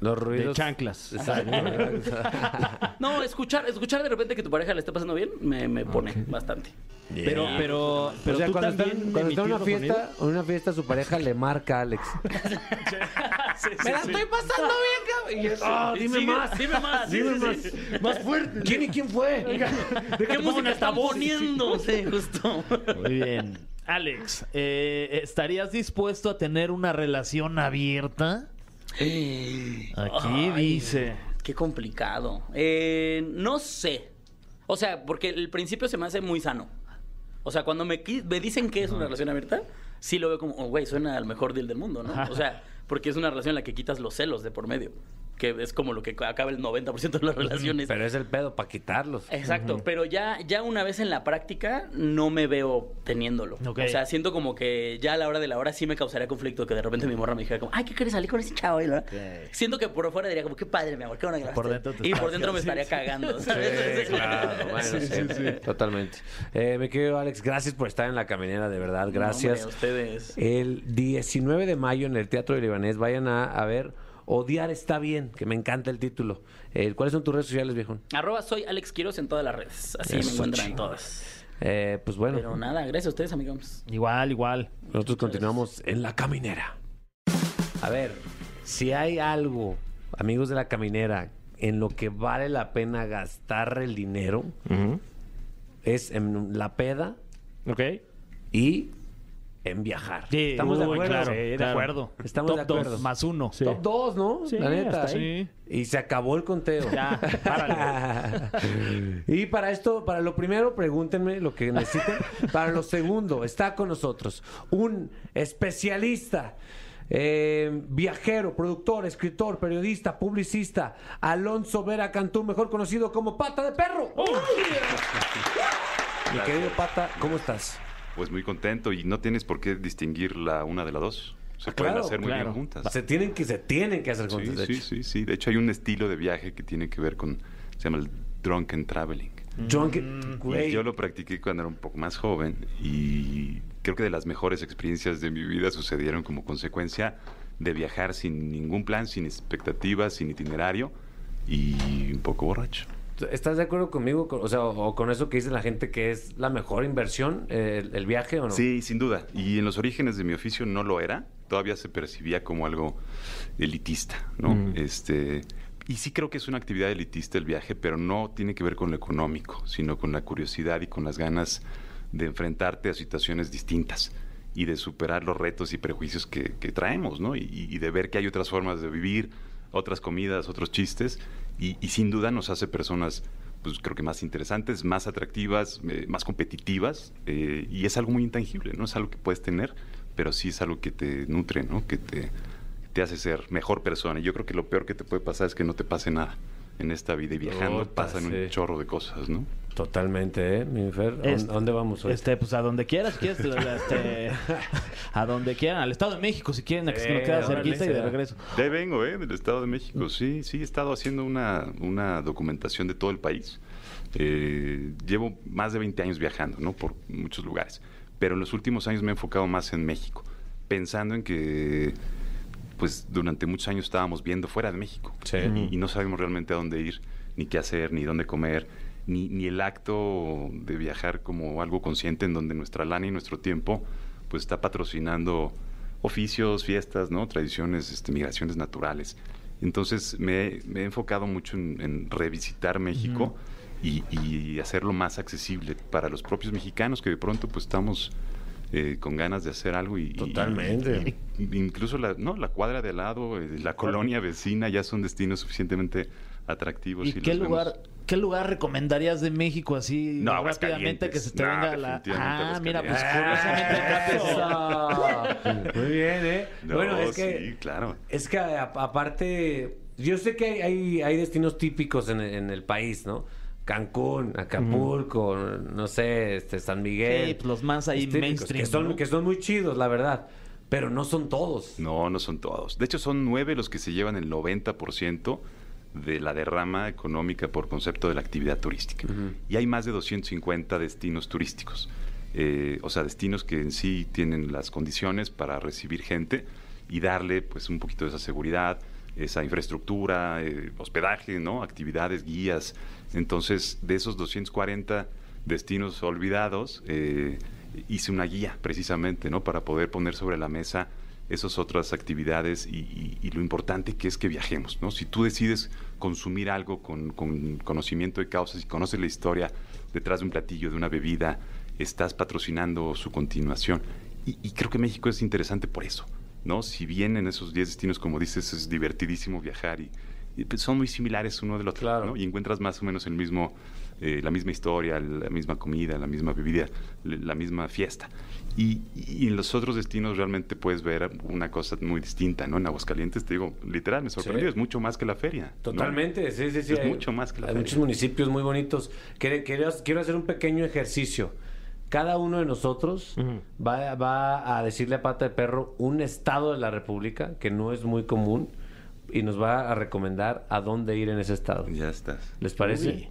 Los De ruidos. chanclas. Exacto. No, escuchar, escuchar de repente que tu pareja le está pasando bien, me, me pone bastante. Pero, pero, pero o sea, tú cuando está, cuando está en una fiesta, en una fiesta su pareja le marca a Alex. Me la estoy pasando bien, cabrón. Y es, Ah, dime sigue, más. Dime más. Dime sí, más. sí, sí. Más fuerte. ¿Quién y quién fue? ¿Qué música están poniendo? Sí, justo. Muy bien. Alex, eh, ¿estarías dispuesto a tener una relación abierta? Aquí Ay, dice. Qué complicado. Eh, no sé. O sea, porque el principio se me hace muy sano. O sea, cuando me, dicen que es una relación abierta, sí lo veo como, oh, güey, suena al mejor deal del mundo, ¿no? O sea, porque es una relación en la que quitas los celos de por medio. Que es como lo que acaba el 90% de las relaciones. Pero es el pedo para quitarlos. Exacto, pero ya, ya una vez en la práctica no me veo teniéndolo. O sea, siento como que ya a la hora de la hora sí me causaría conflicto que de repente mi morra me dijera como, ay, ¿qué quieres salir con ese chavo? Y la- Siento que por fuera diría como, qué padre, mi amor, qué bueno que Por la dentro te Y por dentro me estaría cagando, ¿sabes? Sí, claro, bueno, sí, totalmente. Eh, me querido Alex, gracias por estar en la caminera, de verdad, gracias. No, hombre, a ustedes. El 19 de mayo en el Teatro de Libanés, vayan a, a ver Odiar está bien, que me encanta el título. Eh, ¿Cuáles son tus redes sociales, viejo? Arroba soy Alex Quiroz en todas las redes. Así me encuentran todas. Eh, pues bueno, Pero nada, gracias a ustedes, amigos. Igual, igual. nosotros continuamos en la caminera. A ver, si hay algo, amigos de la caminera, en lo que vale la pena gastar el dinero, es en la peda Ok. y en viajar. Sí, Estamos de acuerdo. claro, de claro. acuerdo. Estamos Top de acuerdo. dos, más uno. Sí. Top 2, ¿no? Sí, la neta. ¿eh? Y se acabó el conteo. Ya, y para esto, para lo primero, pregúntenme lo que necesiten. Para lo segundo, está con nosotros un especialista. eh, viajero, productor, escritor, periodista, publicista, Alonso Vera Cantú, mejor conocido como Pata de Perro. Mi querido Pata, ¿cómo estás? Pues muy contento y no tienes por qué distinguir la una de la dos. Se Ah, pueden claro, hacer muy claro. bien juntas. Se tienen que, se tienen que hacer Sí, juntos, de sí, hecho. sí, sí. De hecho hay un estilo de viaje que tiene que ver con, se llama el drunken traveling. Drunk- Y güey. yo lo practiqué cuando era un poco más joven y creo que de las mejores experiencias de mi vida sucedieron como consecuencia de viajar sin ningún plan, sin expectativas, sin itinerario y un poco borracho. ¿Estás de acuerdo conmigo? con- o sea, o, o con eso que dice la gente que es la mejor inversión, eh, el, el viaje o no? Sí, sin duda. Y en los orígenes de mi oficio no lo era. Todavía se percibía como algo elitista, ¿no? Mm. Este, y sí creo que es una actividad elitista el viaje, pero no tiene que ver con lo económico, sino con la curiosidad y con las ganas de enfrentarte a situaciones distintas y de superar los retos y prejuicios que, que traemos, ¿no? Y, y de ver que hay otras formas de vivir, otras comidas, otros chistes, y, y sin duda nos hace personas, pues creo que más interesantes, más atractivas, eh, más competitivas, eh, y es algo muy intangible, ¿no? Es algo que puedes tener, pero sí es algo que te nutre, ¿no? Que te, te hace ser mejor persona. Y yo creo que lo peor que te puede pasar es que no te pase nada en esta vida y viajando pasan un chorro de cosas, ¿no? Totalmente, ¿eh? Mi Fer, ¿a Este- dónde- ¿a dónde vamos hoy? Este, pues a donde quieras, si quieres, este, a donde quieran, al Estado de México, si quieren, que Sí, se nos queda cerquita y de regreso. De ahí vengo, ¿eh? Del Estado de México. Sí, sí, he estado haciendo una, una documentación de todo el país. Eh, llevo más de 20 años viajando, ¿no? Por muchos lugares. Pero en los últimos años me he enfocado más en México, pensando en que, pues, durante muchos años estábamos viendo fuera de México. Sí. Y, y no sabemos realmente a dónde ir, ni qué hacer, ni dónde comer, ni, ni el acto de viajar como algo consciente en donde nuestra lana y nuestro tiempo, pues, está patrocinando oficios, fiestas, ¿no? Tradiciones, este, migraciones naturales. Entonces me, he- me he enfocado mucho en, en revisitar México y, y hacerlo más accesible para los propios mexicanos que de pronto pues estamos eh, con ganas de hacer algo y Totalmente. y- y incluso la, no, la cuadra de al lado, eh, la colonia vecina ya son destinos suficientemente atractivos. ¿Y qué lugar, vemos. Qué lugar recomendarías de México así No, rápidamente que se te venga la... Ah, mira, pues curiosamente Eso. Muy bien, ¿eh? No, bueno, es sí, que, claro. es que aparte, yo sé que hay, hay, destinos típicos en, el- en el país, ¿no? Cancún, Acapulco, no sé, este, San Miguel. Sí, pues los más ahí mainstream, Que son, ¿no? que son muy chidos, la verdad. Pero no son todos. No, no son todos. De hecho, son nueve los que se llevan el 90% de la derrama económica por concepto de la actividad turística. Y hay más de 250 destinos turísticos. Eh, o sea, destinos que en sí tienen las condiciones para recibir gente y darle pues un poquito de esa seguridad, esa infraestructura, eh, hospedaje, ¿no? actividades, guías. Entonces, de esos 240 destinos olvidados, eh, hice una guía precisamente, ¿no? Para poder poner sobre la mesa esas otras actividades y, y- y lo importante que es que viajemos, ¿no? Si tú decides consumir algo con, con conocimiento de causas y conoces la historia detrás de un platillo, de una bebida, estás patrocinando su continuación. Y, y creo que México es interesante por eso, ¿no? Si bien en esos 10 destinos, como dices, es divertidísimo viajar y, y, pues, son muy similares uno del otro, Claro. ¿no? Y encuentras más o menos el mismo, eh, la misma historia, la misma comida, la misma bebida, la misma fiesta. Y, y en los otros destinos realmente puedes ver una cosa muy distinta, ¿no? En Aguascalientes, te digo, literal, me sorprendió, Sí. es mucho más que la feria. ¿no? Totalmente, sí, sí, sí. Es hay- mucho más que la Hay feria. muchos municipios muy bonitos. Quiero, quiero, quiero hacer un pequeño ejercicio. Cada uno de nosotros va, va a decirle a Pata de Perro un estado de la República que no es muy común y nos va a recomendar a dónde ir en ese estado. Ya estás. ¿Les parece?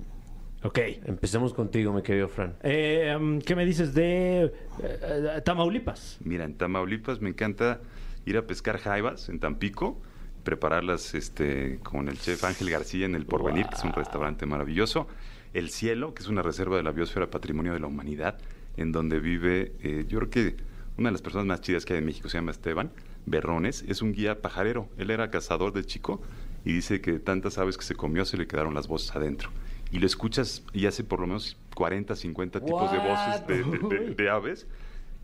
Ok. Empecemos contigo, mi querido Fran. Eh, um, ¿Qué me dices de eh, eh, Tamaulipas? Mira, en Tamaulipas me encanta ir a pescar jaivas en Tampico, prepararlas este, con el chef Ángel García en el Porvenir, que es un restaurante maravilloso. El Cielo, que es una reserva de la biosfera Patrimonio de la Humanidad, en donde vive, eh, yo creo que una de las personas más chidas que hay en México se llama Esteban Berrones, es un guía pajarero. Él era cazador de chico y dice que tantas aves que se comió se le quedaron las voces adentro. Y lo escuchas y hace por lo menos 40, 50 tipos de voces de- de- de- de aves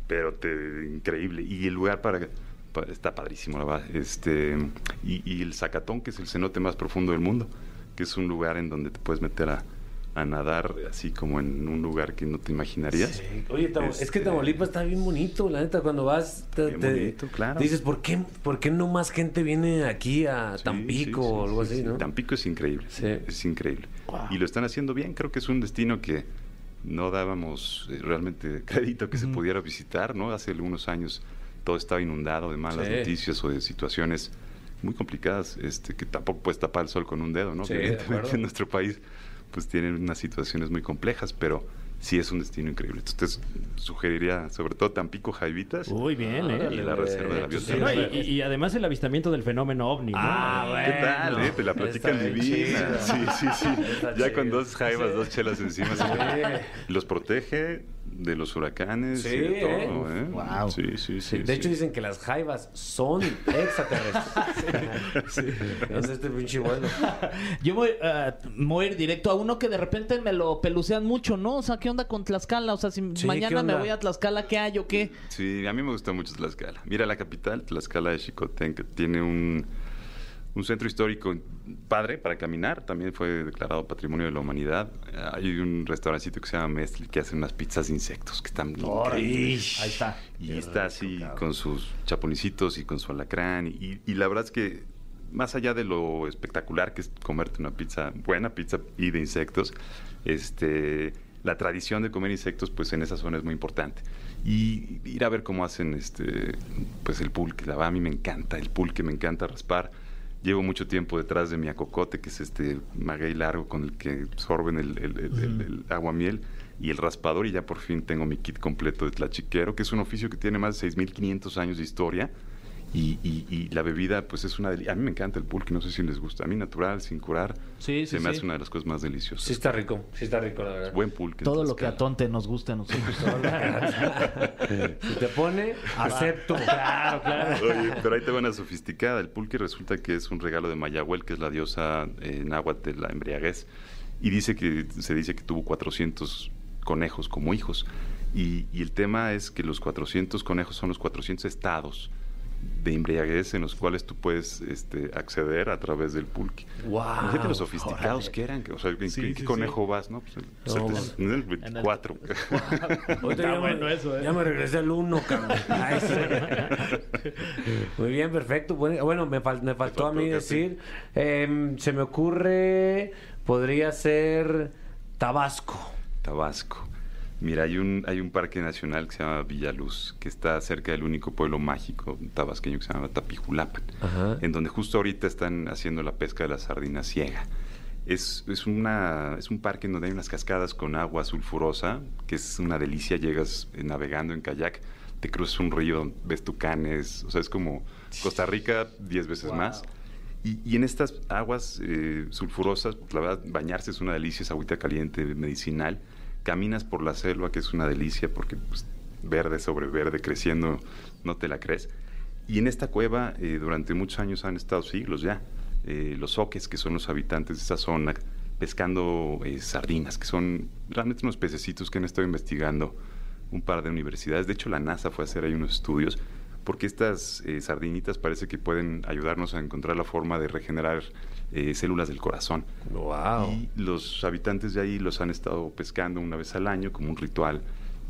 pero te, increíble. Y el lugar para, pa- está padrísimo, la verdad. Este, y, y el Zacatón, que es el cenote más profundo del mundo, que es un lugar en donde te puedes meter a, a nadar así como en un lugar que no te imaginarías. Sí. Oye, Tamo- es que Este, Tamaulipas está bien bonito, la neta, cuando vas, te, Bien te- bonito, claro. dices, ¿por qué, ¿por qué no más gente viene aquí a Sí, Tampico sí, sí, o algo sí, así, sí. no? Tampico es increíble, Sí. es increíble. Y lo están haciendo bien, creo que es un destino que no dábamos eh, realmente crédito que se pudiera visitar, ¿no? Hace algunos años todo estaba inundado de malas Sí. noticias o de situaciones muy complicadas, este, que tampoco puedes tapar el sol con un dedo, ¿no? Sí, de evidentemente en nuestro país pues tienen unas situaciones muy complejas, pero sí es un destino increíble. Entonces sugeriría sobre todo Tampico Jaivitas Uy, bien, ¿eh? y la reserva de la Sí, biosfera. No, y, y- además el avistamiento del fenómeno ovni, ¿no? Ah, bueno. ¿Qué tal? eh? Te la platican bien divina. Sí, sí, sí. Está Ya chido. con dos jaivas, dos chelas encima. Sí. Los protege de los huracanes Sí, y de todo, ¿eh? ¿eh? Wow. Sí, sí, sí. Sí, de hecho sí. dicen que las jaivas son extraterrestres. sí. Es este pinche vuelo. Yo voy, eh, voy a ir directo a uno que de repente me lo pelucean mucho, ¿no? O sea, ¿qué onda con Tlaxcala? O sea, si Sí, ¿qué mañana me voy a Tlaxcala, ¿qué hay o qué? Sí, a mí me gusta mucho Tlaxcala. Mira, la capital, Tlaxcala de Xicotenca, tiene un, un centro histórico padre para caminar. También fue declarado Patrimonio de la Humanidad. Hay un restaurancito que se llama Mestli que hace unas pizzas de insectos que están increíbles. Ahí está. Y está así con sus chapulicitos y con su alacrán. Y, y la verdad es que más allá de lo espectacular que es comerte una pizza, buena pizza y de insectos, este, la tradición de comer insectos pues en esa zona es muy importante. Y ir a ver cómo hacen este, pues el pulque. La verdad a mí me encanta el pulque, me encanta raspar. Llevo mucho tiempo detrás de mi acocote, que es este maguey largo con el que sorben el, el, el- el- el aguamiel y el raspador y ya por fin tengo mi kit completo de tlachiquero, que es un oficio que tiene más de 6.500 años de historia y, y- y la bebida pues es una delicia. A mí me encanta el pulque, no sé si les gusta. A mí natural, sin curar, Sí, se sí, me sí. hace una de las cosas más deliciosas. Sí está rico, sí está rico, la verdad. Buen pulque. Todo lo que a. Tonte nos guste a nosotros. Si te pone, acepto. Claro, claro. Oye, pero ahí te va una sofisticada. El pulque resulta que es un regalo de Mayahuel, que es la diosa eh, náhuatl de la embriaguez. Y dice que se dice que tuvo 400 conejos como hijos. Y, y el tema es que los 400 conejos son los 400 estados de embriaguez en los cuales tú puedes este, acceder a través del pulque. Wow. Imagínate los sofisticados que eran. que- O sea, ¿en, Sí, en sí, qué sí. conejo vas? No, pues el, No, en el 24. Ahorita ya, bueno me, eso, ¿eh? ya me regresé al 1, cabrón. Ay, sí. Muy bien, perfecto. Bueno, bueno, me, fal- me faltó a faltó mí que decir, em, se me ocurre, podría ser Tabasco. Tabasco. Mira, hay un, hay un parque nacional que se llama Villaluz, que está cerca del único pueblo mágico tabasqueño que se llama Tapijulapan, Ajá. en donde justo ahorita están haciendo la pesca de la sardina ciega. Es, es, una, es un parque en donde hay unas cascadas con agua sulfurosa, que es una delicia, llegas navegando en kayak, te cruzas un río, ves tucanes, o sea, es como Costa Rica diez veces más. Y, y en estas aguas eh, sulfurosas, pues, la verdad, bañarse es una delicia, es agüita caliente, medicinal. Caminas por la selva, que es una delicia, porque pues, verde sobre verde creciendo, no te la crees. Y en esta cueva, eh, durante muchos años han estado siglos ya, eh, los oques, que son los habitantes de esa zona, pescando eh, sardinas, que son realmente unos pececitos que han estado investigando un par de universidades. De hecho, la NASA fue a hacer ahí unos estudios porque estas eh, sardinitas parece que pueden ayudarnos a encontrar la forma de regenerar eh, células del corazón. Wow. Y los habitantes de ahí los han estado pescando una vez al año como un ritual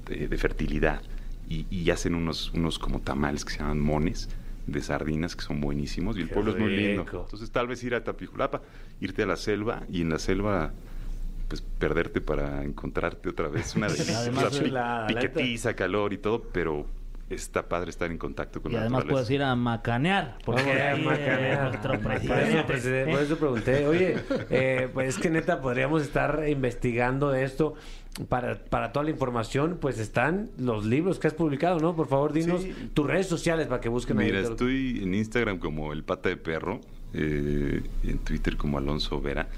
de, de fertilidad. Y, y hacen unos, unos como tamales que se llaman mones de sardinas que son buenísimos y el Qué pueblo es muy lindo. Entonces tal vez ir a Tapijulapa, irte a la selva y en la selva pues perderte para encontrarte otra vez una delicia. Además, O sea, la piquetiza, calor y todo, pero está padre estar en contacto con Y la además naturaleza. puedes ir a macanear. Porque a ahí, eh, macanear. nuestro Por eso, presidente. presidente, por eso pregunté, oye, eh, pues es que neta podríamos estar investigando esto. Para, para toda la información, pues están los libros que has publicado, ¿no? Por favor, dinos Sí. tus redes sociales para que busquen ahí Mira, estoy en Instagram como el pata de perro, eh, y en Twitter como Alonso Vera,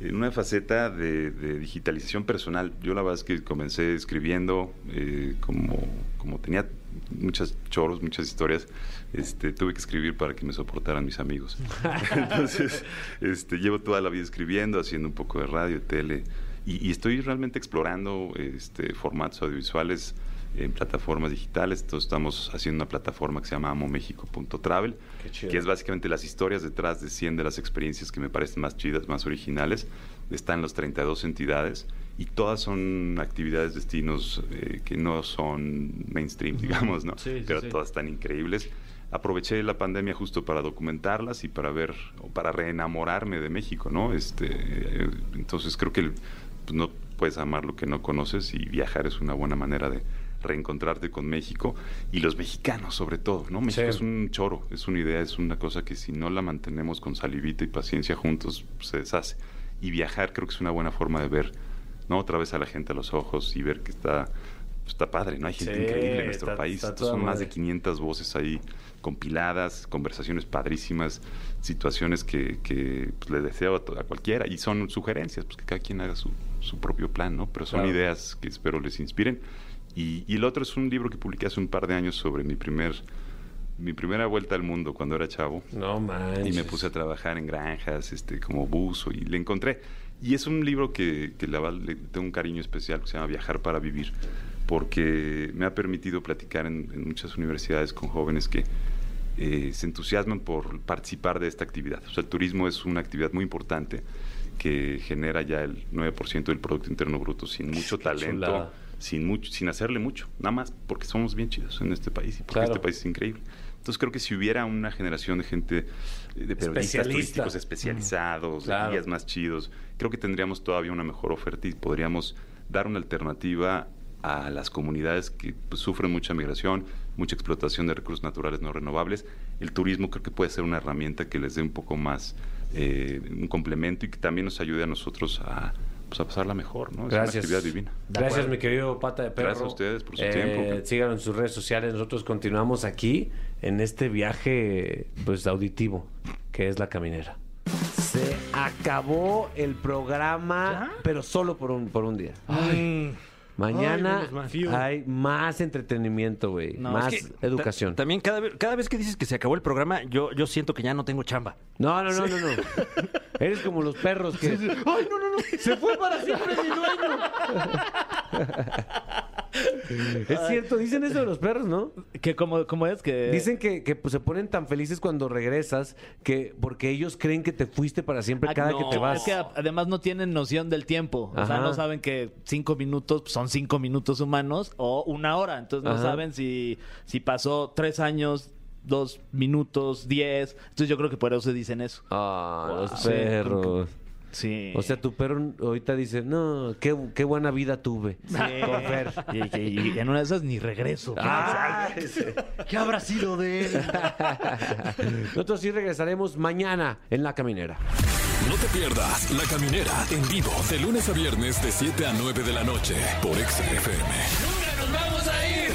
en una faceta de, de digitalización personal. Yo la verdad es que comencé escribiendo, eh, como, como tenía muchas choros, muchas historias, este, tuve que escribir para que me soportaran mis amigos. Entonces, este, llevo toda la vida escribiendo, haciendo un poco de radio, tele, y, y estoy realmente explorando este, formatos audiovisuales en plataformas digitales. Entonces estamos haciendo una plataforma que se llama amomexico.travel, que es básicamente las historias detrás de 100 de las experiencias que me parecen más chidas, más originales. Están las 32 entidades y todas son actividades, destinos eh, que no son mainstream, digamos, ¿no? Sí, sí, Pero sí. todas están increíbles. Aproveché la pandemia justo para documentarlas y para ver, o para reenamorarme de México, ¿no? Este, eh, entonces creo que el- pues, no puedes amar lo que no conoces y viajar es una buena manera de reencontrarte con México y los mexicanos sobre todo, ¿no? México Sí. es un choro, es una idea, es una cosa que si no la mantenemos con salivita y paciencia juntos, pues, se deshace. Y viajar creo que es una buena forma de ver, ¿no? Otra vez a la gente a los ojos y ver que está, pues, está padre, ¿no? Hay gente Sí, increíble en nuestro está- país. está toda son más de 500 voces ahí compiladas, conversaciones padrísimas, situaciones que, que, pues, le deseo a, a cualquiera y son sugerencias, pues que cada quien haga su, su propio plan, ¿no? Pero son Claro. ideas que espero les inspiren. Y, y el otro es un libro que publiqué hace un par de años sobre mi primer mi primera vuelta al mundo cuando era chavo No manches. y me puse a trabajar en granjas este como buzo y le encontré y es un libro que, que la verdad le tengo un cariño especial que se llama Viajar para vivir porque me ha permitido platicar en, en muchas universidades con jóvenes que eh, se entusiasman por participar de esta actividad. O sea, el turismo es una actividad muy importante que genera ya el 9% del Producto Interno Bruto sin mucho talento, sin mucho, sin hacerle mucho, nada más porque somos bien chidos en este país y porque Claro. este país es increíble. Entonces creo que si hubiera una generación de gente, de periodistas Especialista. turísticos especializados, Claro. de guías más chidos, creo que tendríamos todavía una mejor oferta y podríamos dar una alternativa a las comunidades que pues, sufren mucha migración, mucha explotación de recursos naturales no renovables. El turismo creo que puede ser una herramienta que les dé un poco más, eh, un complemento y que también nos ayude a nosotros a, pues, a pasarla mejor, ¿no? Es Gracias. una actividad divina. Gracias, mi querido pata de perro. Gracias a ustedes por su Eh, tiempo. Síganos en sus redes sociales. Nosotros continuamos aquí en este viaje pues auditivo que es la caminera. Se acabó el programa, pero solo por un, por un día. Mañana Ay, hay más entretenimiento, güey. No, más Es que educación. ta- también cada vez, cada vez que dices que se acabó el programa, yo, yo siento que ya no tengo chamba. No, no, no, no, no. Eres como los perros que. ¡Ay, no, no, no! ¡Se fue para siempre mi dueño! es cierto, dicen eso de los perros, ¿no? Que como, como es que... Dicen que, que, pues, se ponen tan felices cuando regresas que porque ellos creen que te fuiste para siempre Ah, cada no, que te vas. Es que además no tienen noción del tiempo. O sea, no saben que cinco minutos pues, son cinco minutos humanos o una hora. Entonces no Ajá. saben si, si pasó tres años, dos minutos, diez. Entonces yo creo que por eso dicen eso. Ah, los perros. Sí. O sea, tu perro ahorita dice, no, qué, qué buena vida tuve. Sí. Con Fer. Y, y- y en una de esas ni regreso. Ah, ¿Qué habrá sido de él? Nosotros sí regresaremos mañana en La Caminera. No te pierdas La Caminera en vivo de lunes a viernes de 7 a 9 de la noche por Exa FM. Nunca nos vamos a ir.